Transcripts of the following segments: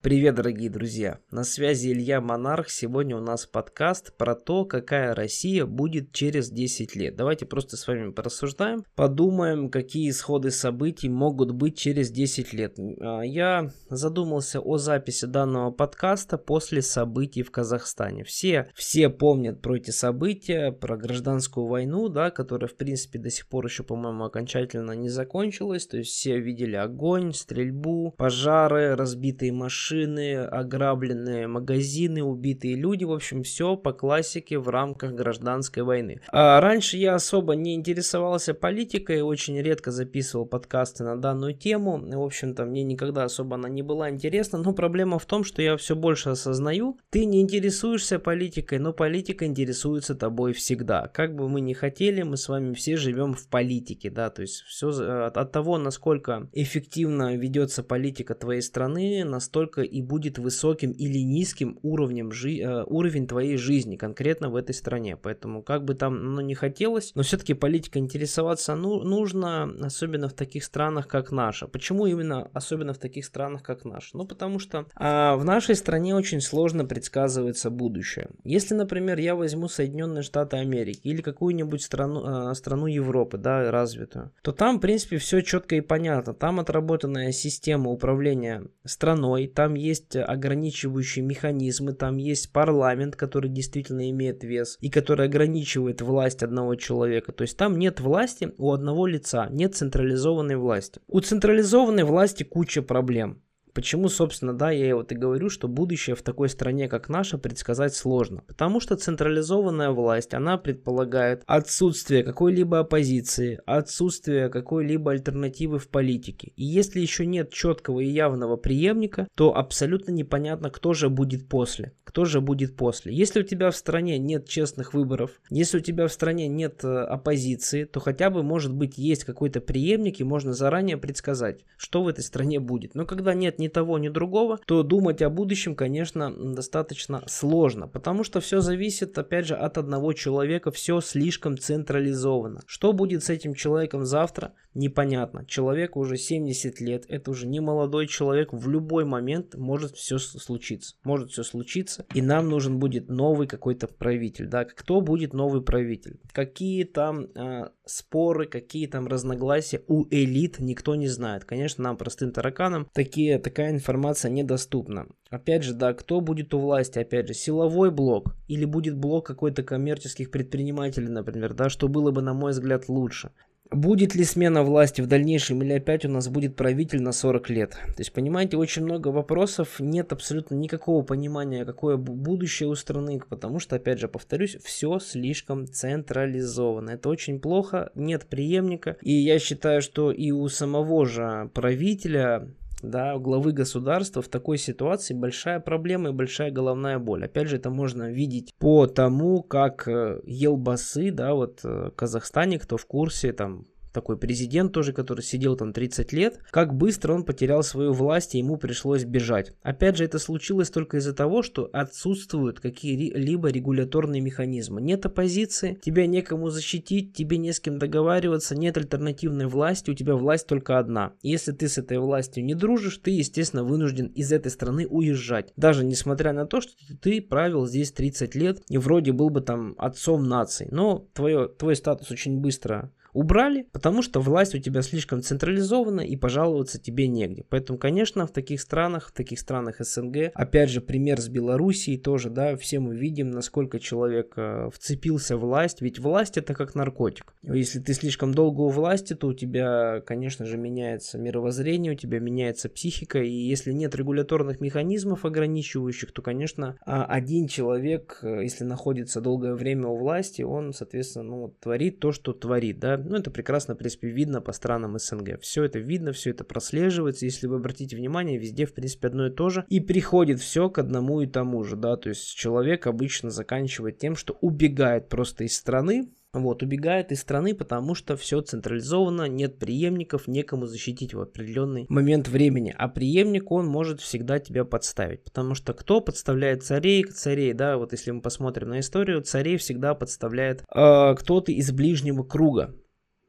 Привет, дорогие друзья! На связи Илья Монарх. Сегодня у нас подкаст про то, какая Россия будет через 10 лет. Давайте просто с вами порассуждаем, подумаем, какие исходы событий могут быть через 10 лет. А, я задумался о записи данного подкаста после событий в Казахстане. Все, все помнят про эти события, про гражданскую войну, да, которая, в принципе, до сих пор еще, по-моему, окончательно не закончилась. То есть все видели огонь, стрельбу, пожары, разбитые машины машины, ограбленные магазины, убитые люди, в общем, все по классике в рамках гражданской войны. А раньше я особо не интересовался политикой, очень редко записывал подкасты на данную тему, в общем-то, мне никогда особо она не была интересна, но проблема в том, что я все больше осознаю, ты не интересуешься политикой, но политика интересуется тобой всегда. Как бы мы ни хотели, мы с вами все живем в политике, да, то есть все от, от того, насколько эффективно ведется политика твоей страны, настолько настолько и будет высоким или низким уровнем жи- э, уровень твоей жизни конкретно в этой стране. Поэтому как бы там ну, не хотелось, но все-таки политика интересоваться ну, нужно, особенно в таких странах, как наша. Почему именно особенно в таких странах, как наша? Ну, потому что а, в нашей стране очень сложно предсказывается будущее. Если, например, я возьму Соединенные Штаты Америки или какую-нибудь страну, а, страну Европы, да, развитую, то там, в принципе, все четко и понятно. Там отработанная система управления страной, там там есть ограничивающие механизмы, там есть парламент, который действительно имеет вес и который ограничивает власть одного человека. То есть там нет власти у одного лица, нет централизованной власти. У централизованной власти куча проблем. Почему, собственно, да, я вот и говорю, что будущее в такой стране, как наша, предсказать сложно. Потому что централизованная власть, она предполагает отсутствие какой-либо оппозиции, отсутствие какой-либо альтернативы в политике. И если еще нет четкого и явного преемника, то абсолютно непонятно, кто же будет после. Кто же будет после. Если у тебя в стране нет честных выборов, если у тебя в стране нет э, оппозиции, то хотя бы, может быть, есть какой-то преемник, и можно заранее предсказать, что в этой стране будет. Но когда нет ни ни того, ни другого, то думать о будущем, конечно, достаточно сложно, потому что все зависит, опять же, от одного человека, все слишком централизовано. Что будет с этим человеком завтра, непонятно. Человеку уже 70 лет, это уже не молодой человек, в любой момент может все случиться. Может все случиться, и нам нужен будет новый какой-то правитель. Да? Кто будет новый правитель? Какие там э, споры, какие там разногласия у элит, никто не знает. Конечно, нам, простым тараканам, такие, такая информация недоступна. Опять же, да, кто будет у власти? Опять же, силовой блок или будет блок какой-то коммерческих предпринимателей, например, да, что было бы, на мой взгляд, лучше. Будет ли смена власти в дальнейшем или опять у нас будет правитель на 40 лет? То есть, понимаете, очень много вопросов, нет абсолютно никакого понимания, какое будущее у страны, потому что, опять же, повторюсь, все слишком централизовано. Это очень плохо, нет преемника. И я считаю, что и у самого же правителя да, главы государства в такой ситуации большая проблема и большая головная боль. Опять же, это можно видеть по тому, как э, Елбасы, да, вот э, в Казахстане, кто в курсе, там такой президент тоже, который сидел там 30 лет, как быстро он потерял свою власть и ему пришлось бежать. Опять же, это случилось только из-за того, что отсутствуют какие-либо регуляторные механизмы. Нет оппозиции, тебя некому защитить, тебе не с кем договариваться, нет альтернативной власти, у тебя власть только одна. Если ты с этой властью не дружишь, ты, естественно, вынужден из этой страны уезжать. Даже несмотря на то, что ты правил здесь 30 лет и вроде был бы там отцом нации. Но твое, твой статус очень быстро убрали, потому что власть у тебя слишком централизована и пожаловаться тебе негде. Поэтому, конечно, в таких странах, в таких странах СНГ, опять же, пример с Белоруссией тоже, да, все мы видим, насколько человек э, вцепился в власть, ведь власть это как наркотик. Если ты слишком долго у власти, то у тебя, конечно же, меняется мировоззрение, у тебя меняется психика, и если нет регуляторных механизмов ограничивающих, то, конечно, а, один человек, э, если находится долгое время у власти, он, соответственно, ну, творит то, что творит, да, ну, это прекрасно, в принципе, видно по странам СНГ. Все это видно, все это прослеживается. Если вы обратите внимание, везде, в принципе, одно и то же. И приходит все к одному и тому же, да. То есть человек обычно заканчивает тем, что убегает просто из страны, вот, убегает из страны, потому что все централизовано, нет преемников, некому защитить в определенный момент времени. А преемник, он может всегда тебя подставить. Потому что кто подставляет царей? Царей, да, вот если мы посмотрим на историю, царей всегда подставляет э, кто-то из ближнего круга.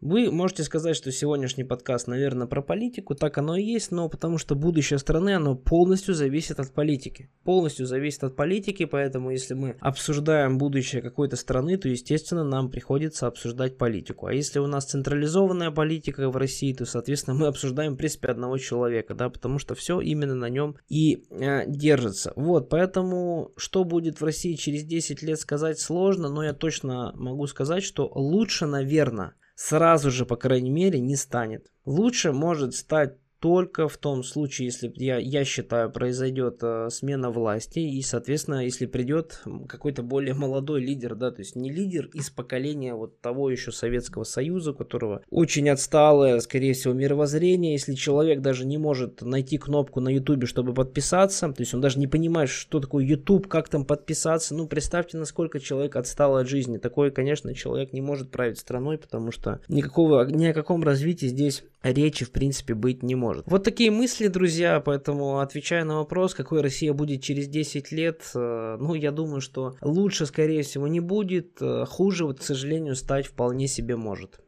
Вы можете сказать, что сегодняшний подкаст, наверное, про политику, так оно и есть, но потому что будущее страны, оно полностью зависит от политики. Полностью зависит от политики, поэтому если мы обсуждаем будущее какой-то страны, то, естественно, нам приходится обсуждать политику. А если у нас централизованная политика в России, то, соответственно, мы обсуждаем, в принципе, одного человека, да, потому что все именно на нем и э, держится. Вот, поэтому, что будет в России через 10 лет сказать сложно, но я точно могу сказать, что лучше, наверное, сразу же, по крайней мере, не станет. Лучше может стать только в том случае, если, я, я считаю, произойдет э, смена власти, и, соответственно, если придет какой-то более молодой лидер, да, то есть не лидер из поколения вот того еще Советского Союза, у которого очень отсталое, скорее всего, мировоззрение, если человек даже не может найти кнопку на Ютубе, чтобы подписаться, то есть он даже не понимает, что такое YouTube, как там подписаться, ну, представьте, насколько человек отстал от жизни, такой, конечно, человек не может править страной, потому что никакого, ни о каком развитии здесь речи, в принципе, быть не может. Вот такие мысли, друзья, поэтому отвечая на вопрос, какой Россия будет через 10 лет, э, ну, я думаю, что лучше, скорее всего, не будет, э, хуже, вот, к сожалению, стать вполне себе может.